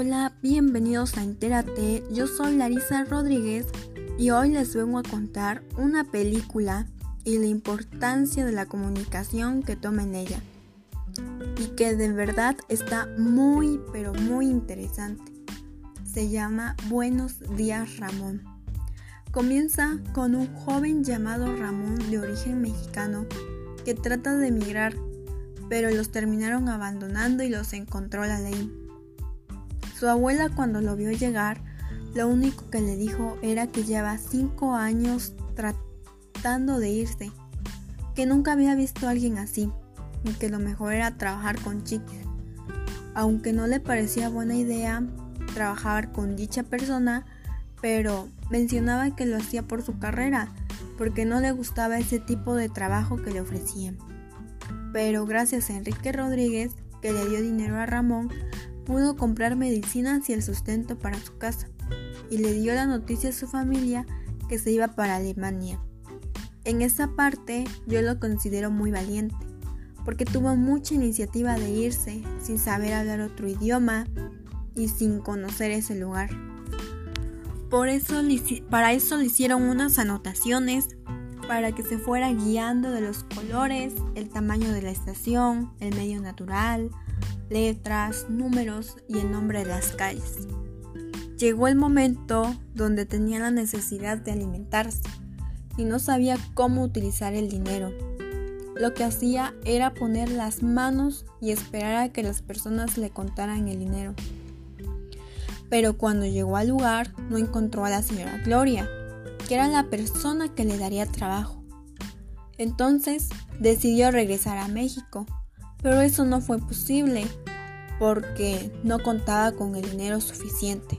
Hola, bienvenidos a Entérate. Yo soy Larisa Rodríguez y hoy les vengo a contar una película y la importancia de la comunicación que toma en ella. Y que de verdad está muy, pero muy interesante. Se llama Buenos días Ramón. Comienza con un joven llamado Ramón de origen mexicano que trata de emigrar, pero los terminaron abandonando y los encontró la ley. Su abuela cuando lo vio llegar, lo único que le dijo era que lleva cinco años tratando de irse, que nunca había visto a alguien así, y que lo mejor era trabajar con chiques. Aunque no le parecía buena idea trabajar con dicha persona, pero mencionaba que lo hacía por su carrera, porque no le gustaba ese tipo de trabajo que le ofrecían. Pero gracias a Enrique Rodríguez, que le dio dinero a Ramón, pudo comprar medicinas y el sustento para su casa, y le dio la noticia a su familia que se iba para Alemania. En esa parte yo lo considero muy valiente, porque tuvo mucha iniciativa de irse sin saber hablar otro idioma y sin conocer ese lugar. Por eso, para eso le hicieron unas anotaciones para que se fuera guiando de los colores, el tamaño de la estación, el medio natural, letras, números y el nombre de las calles. Llegó el momento donde tenía la necesidad de alimentarse y no sabía cómo utilizar el dinero. Lo que hacía era poner las manos y esperar a que las personas le contaran el dinero. Pero cuando llegó al lugar no encontró a la señora Gloria, que era la persona que le daría trabajo. Entonces decidió regresar a México pero eso no fue posible porque no contaba con el dinero suficiente.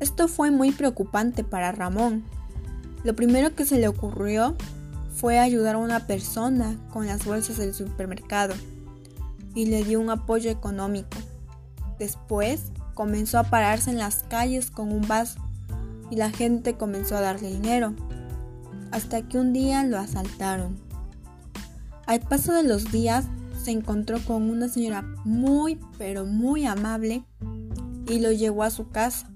Esto fue muy preocupante para Ramón. Lo primero que se le ocurrió fue ayudar a una persona con las bolsas del supermercado y le dio un apoyo económico. Después comenzó a pararse en las calles con un vaso y la gente comenzó a darle dinero, hasta que un día lo asaltaron. Al paso de los días se encontró con una señora muy pero muy amable y lo llevó a su casa.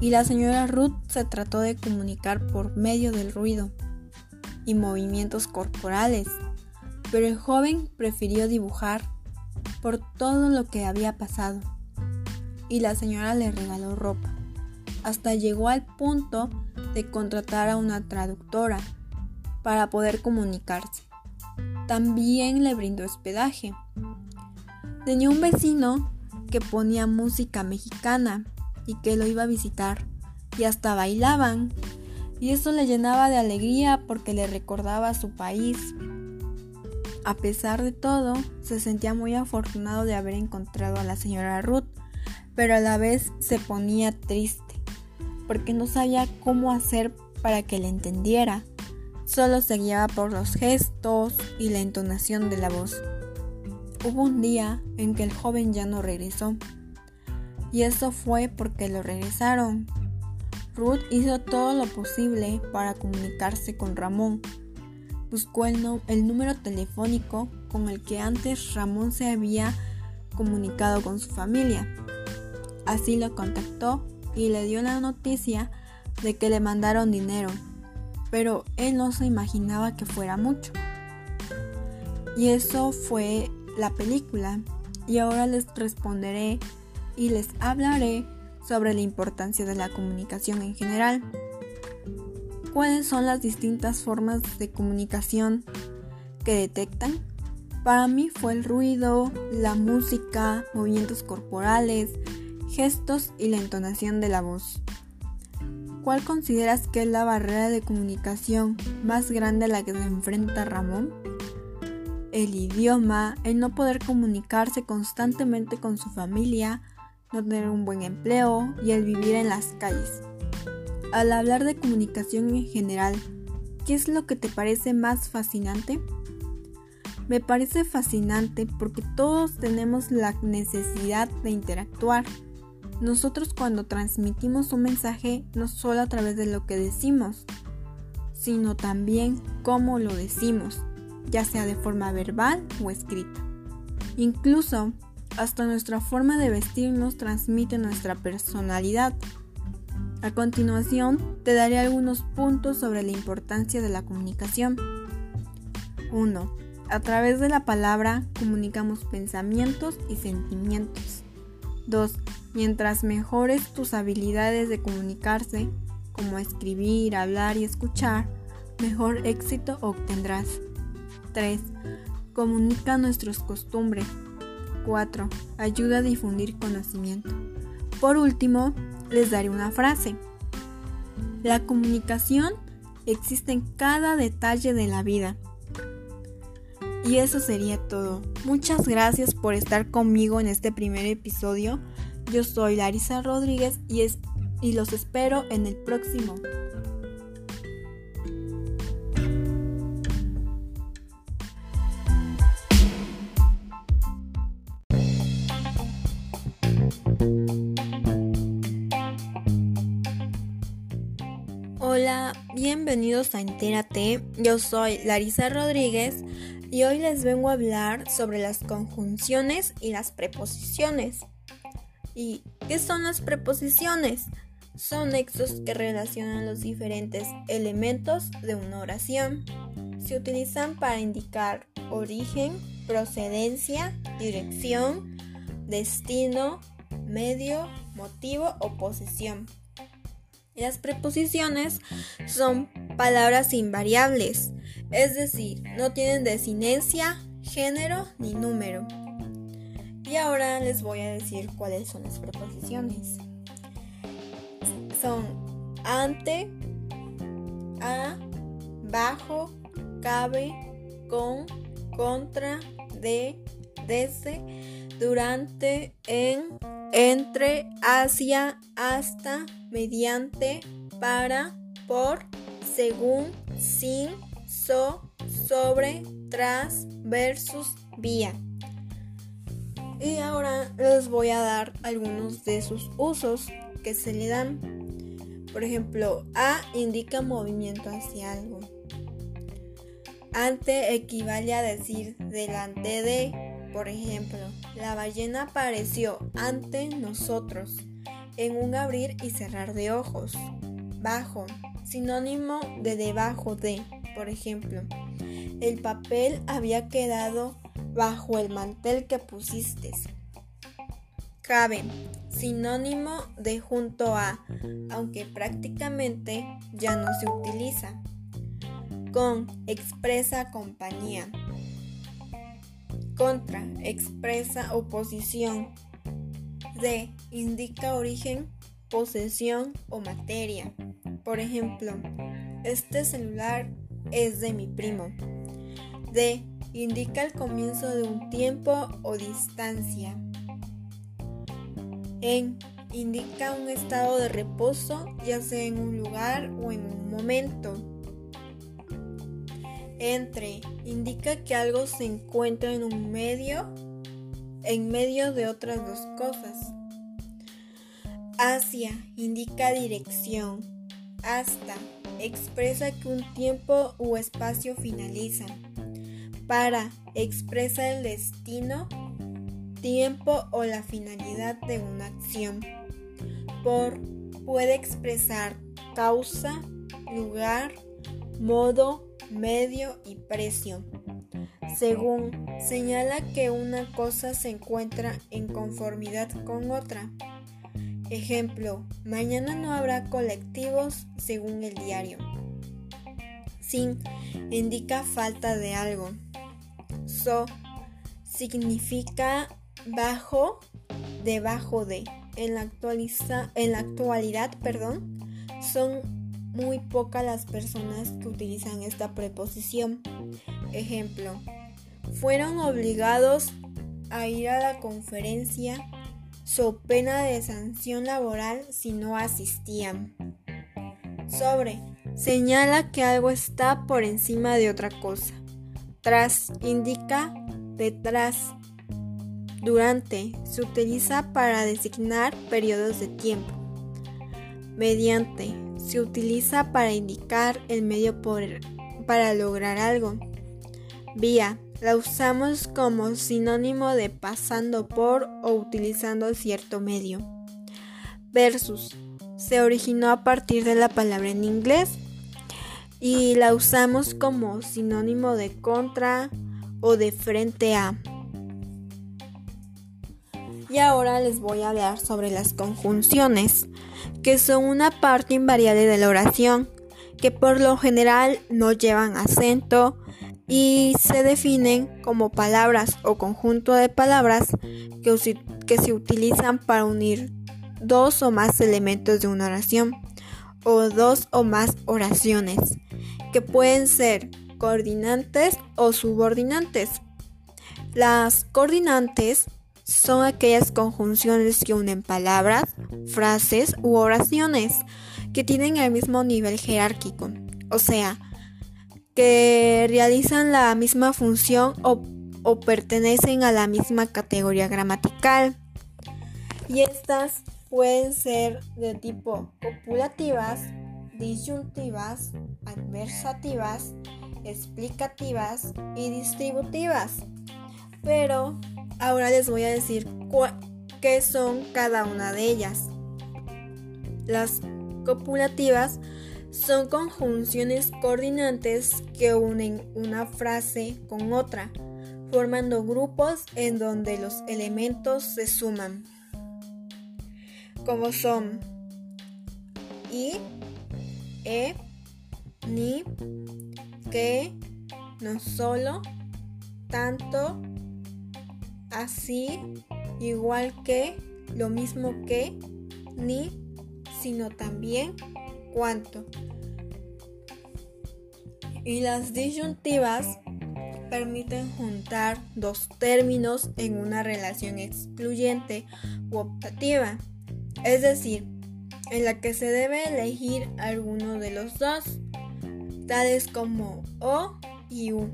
Y la señora Ruth se trató de comunicar por medio del ruido y movimientos corporales, pero el joven prefirió dibujar por todo lo que había pasado. Y la señora le regaló ropa. Hasta llegó al punto de contratar a una traductora para poder comunicarse también le brindó hospedaje. Tenía un vecino que ponía música mexicana y que lo iba a visitar y hasta bailaban y eso le llenaba de alegría porque le recordaba su país. A pesar de todo, se sentía muy afortunado de haber encontrado a la señora Ruth, pero a la vez se ponía triste porque no sabía cómo hacer para que le entendiera solo se guiaba por los gestos y la entonación de la voz. Hubo un día en que el joven ya no regresó, y eso fue porque lo regresaron. Ruth hizo todo lo posible para comunicarse con Ramón. Buscó el, el número telefónico con el que antes Ramón se había comunicado con su familia. Así lo contactó y le dio la noticia de que le mandaron dinero pero él no se imaginaba que fuera mucho. Y eso fue la película. Y ahora les responderé y les hablaré sobre la importancia de la comunicación en general. ¿Cuáles son las distintas formas de comunicación que detectan? Para mí fue el ruido, la música, movimientos corporales, gestos y la entonación de la voz. ¿Cuál consideras que es la barrera de comunicación más grande a la que se enfrenta Ramón? El idioma, el no poder comunicarse constantemente con su familia, no tener un buen empleo y el vivir en las calles. Al hablar de comunicación en general, ¿qué es lo que te parece más fascinante? Me parece fascinante porque todos tenemos la necesidad de interactuar nosotros cuando transmitimos un mensaje no solo a través de lo que decimos, sino también cómo lo decimos, ya sea de forma verbal o escrita. Incluso hasta nuestra forma de vestirnos transmite nuestra personalidad. A continuación, te daré algunos puntos sobre la importancia de la comunicación. 1. A través de la palabra comunicamos pensamientos y sentimientos. 2. Mientras mejores tus habilidades de comunicarse, como escribir, hablar y escuchar, mejor éxito obtendrás. 3. Comunica nuestras costumbres. 4. Ayuda a difundir conocimiento. Por último, les daré una frase. La comunicación existe en cada detalle de la vida. Y eso sería todo. Muchas gracias por estar conmigo en este primer episodio. Yo soy Larisa Rodríguez y, es, y los espero en el próximo. Hola, bienvenidos a Entérate. Yo soy Larisa Rodríguez y hoy les vengo a hablar sobre las conjunciones y las preposiciones. ¿Y qué son las preposiciones? Son nexos que relacionan los diferentes elementos de una oración. Se utilizan para indicar origen, procedencia, dirección, destino, medio, motivo o posición. Las preposiciones son palabras invariables, es decir, no tienen desinencia, género ni número. Y ahora les voy a decir cuáles son las preposiciones. Son ante, a, bajo, cabe, con, contra, de, desde, durante, en, entre, hacia, hasta, mediante, para, por, según, sin, so, sobre, tras, versus, vía. Y ahora les voy a dar algunos de sus usos que se le dan. Por ejemplo, a indica movimiento hacia algo. Ante equivale a decir delante de, por ejemplo, la ballena apareció ante nosotros en un abrir y cerrar de ojos. Bajo, sinónimo de debajo de, por ejemplo, el papel había quedado bajo el mantel que pusiste. Cabe, sinónimo de junto a, aunque prácticamente ya no se utiliza. Con, expresa compañía. Contra expresa oposición. De indica origen, posesión o materia. Por ejemplo, este celular es de mi primo. De indica el comienzo de un tiempo o distancia. En indica un estado de reposo, ya sea en un lugar o en un momento. Entre indica que algo se encuentra en un medio, en medio de otras dos cosas. Hacia indica dirección. Hasta expresa que un tiempo o espacio finaliza. Para expresa el destino, tiempo o la finalidad de una acción. Por puede expresar causa, lugar, modo, medio y precio. Según señala que una cosa se encuentra en conformidad con otra. Ejemplo, mañana no habrá colectivos según el diario. Sin indica falta de algo. So significa bajo, debajo de. En la, actualiza, en la actualidad, perdón, son muy pocas las personas que utilizan esta preposición. Ejemplo, fueron obligados a ir a la conferencia so pena de sanción laboral si no asistían. Sobre, señala que algo está por encima de otra cosa. Tras indica detrás. Durante se utiliza para designar periodos de tiempo. Mediante se utiliza para indicar el medio para lograr algo. Vía la usamos como sinónimo de pasando por o utilizando cierto medio. Versus se originó a partir de la palabra en inglés y la usamos como sinónimo de contra o de frente a. Y ahora les voy a hablar sobre las conjunciones, que son una parte invariable de la oración, que por lo general no llevan acento y se definen como palabras o conjunto de palabras que, que se utilizan para unir dos o más elementos de una oración o dos o más oraciones, que pueden ser coordinantes o subordinantes. Las coordinantes son aquellas conjunciones que unen palabras, frases u oraciones que tienen el mismo nivel jerárquico, o sea, que realizan la misma función o, o pertenecen a la misma categoría gramatical. Y estas pueden ser de tipo copulativas, disyuntivas, adversativas, explicativas y distributivas. Pero ahora les voy a decir qué son cada una de ellas. Las copulativas son conjunciones coordinantes que unen una frase con otra, formando grupos en donde los elementos se suman, como son y, e, ni, que, no solo, tanto, así, igual que, lo mismo que, ni, sino también, cuánto. Y las disyuntivas permiten juntar dos términos en una relación excluyente u optativa, es decir, en la que se debe elegir alguno de los dos tales como o y u.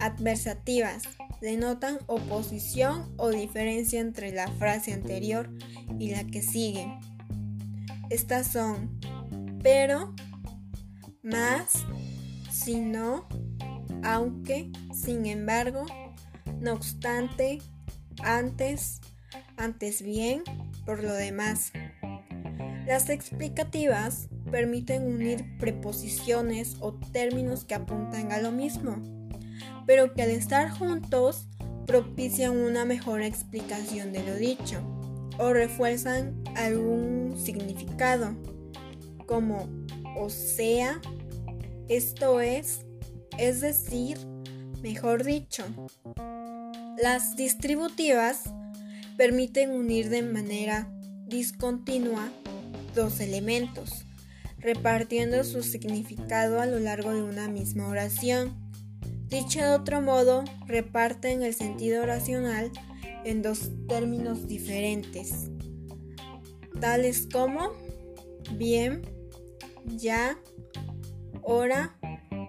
Adversativas denotan oposición o diferencia entre la frase anterior y la que sigue. Estas son pero, más, si no, aunque, sin embargo, no obstante, antes, antes bien, por lo demás. Las explicativas permiten unir preposiciones o términos que apuntan a lo mismo, pero que al estar juntos propician una mejor explicación de lo dicho o refuerzan algún significado, como o sea, esto es, es decir, mejor dicho. Las distributivas permiten unir de manera discontinua dos elementos repartiendo su significado a lo largo de una misma oración. Dicho de otro modo, reparten el sentido oracional en dos términos diferentes, tales como bien, ya, hora,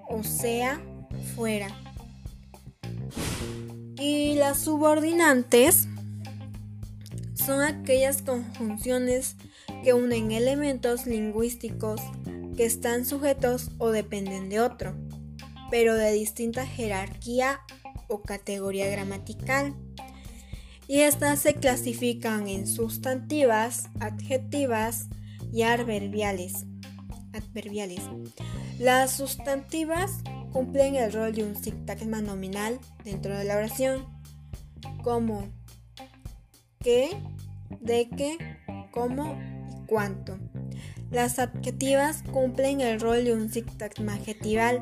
o sea, fuera. Y las subordinantes son aquellas conjunciones que unen elementos lingüísticos que están sujetos o dependen de otro, pero de distinta jerarquía o categoría gramatical. Y estas se clasifican en sustantivas, adjetivas y adverbiales. Las sustantivas cumplen el rol de un sintagma nominal dentro de la oración, como qué, de qué, cómo cuánto. Las adjetivas cumplen el rol de un sintagma adjetival,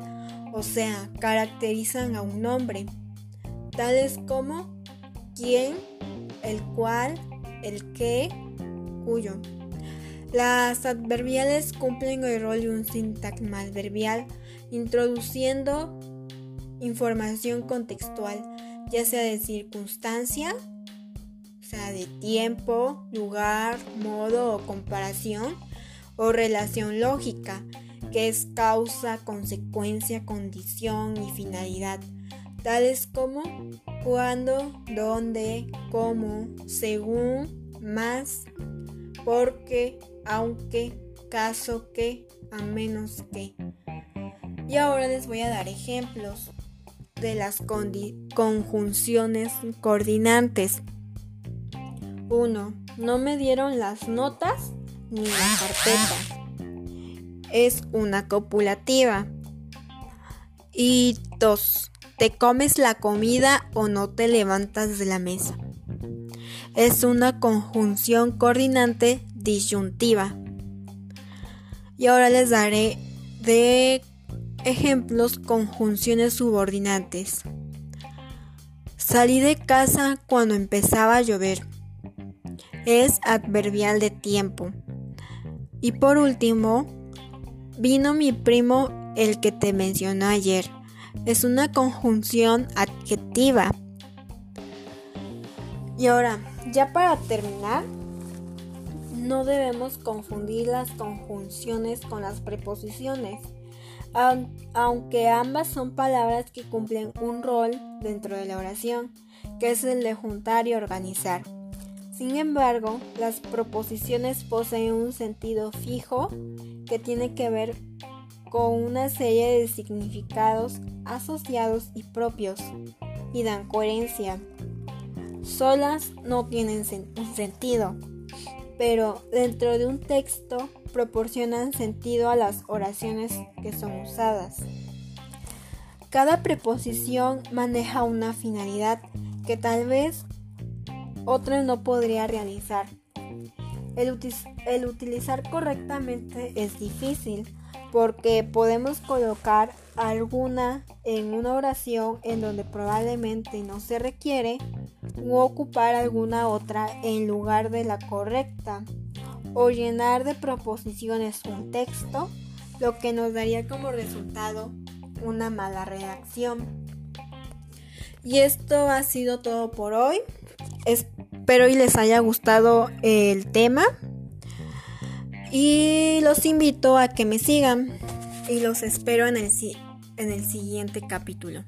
o sea, caracterizan a un nombre, tales como quién, el cual, el qué, cuyo. Las adverbiales cumplen el rol de un sintagma adverbial, introduciendo información contextual, ya sea de circunstancia, o sea, de tiempo, lugar, modo o comparación, o relación lógica, que es causa, consecuencia, condición y finalidad, tales como cuándo, dónde, cómo, según, más, porque, aunque, caso que, a menos que. Y ahora les voy a dar ejemplos. de las conjunciones coordinantes. 1. No me dieron las notas ni la carpeta. Es una copulativa. Y 2. Te comes la comida o no te levantas de la mesa. Es una conjunción coordinante disyuntiva. Y ahora les daré de ejemplos conjunciones subordinantes. Salí de casa cuando empezaba a llover. Es adverbial de tiempo. Y por último, vino mi primo el que te mencionó ayer. Es una conjunción adjetiva. Y ahora, ya para terminar, no debemos confundir las conjunciones con las preposiciones, aunque ambas son palabras que cumplen un rol dentro de la oración, que es el de juntar y organizar. Sin embargo, las proposiciones poseen un sentido fijo que tiene que ver con una serie de significados asociados y propios y dan coherencia. Solas no tienen sentido, pero dentro de un texto proporcionan sentido a las oraciones que son usadas. Cada preposición maneja una finalidad que tal vez otra no podría realizar. El, utilizar correctamente es difícil porque podemos colocar alguna en una oración en donde probablemente no se requiere o ocupar alguna otra en lugar de la correcta o llenar de proposiciones un texto, lo que nos daría como resultado una mala redacción. Y esto ha sido todo por hoy. Espero y les haya gustado el tema. Y los invito a que me sigan. Y los espero en el, en el siguiente capítulo.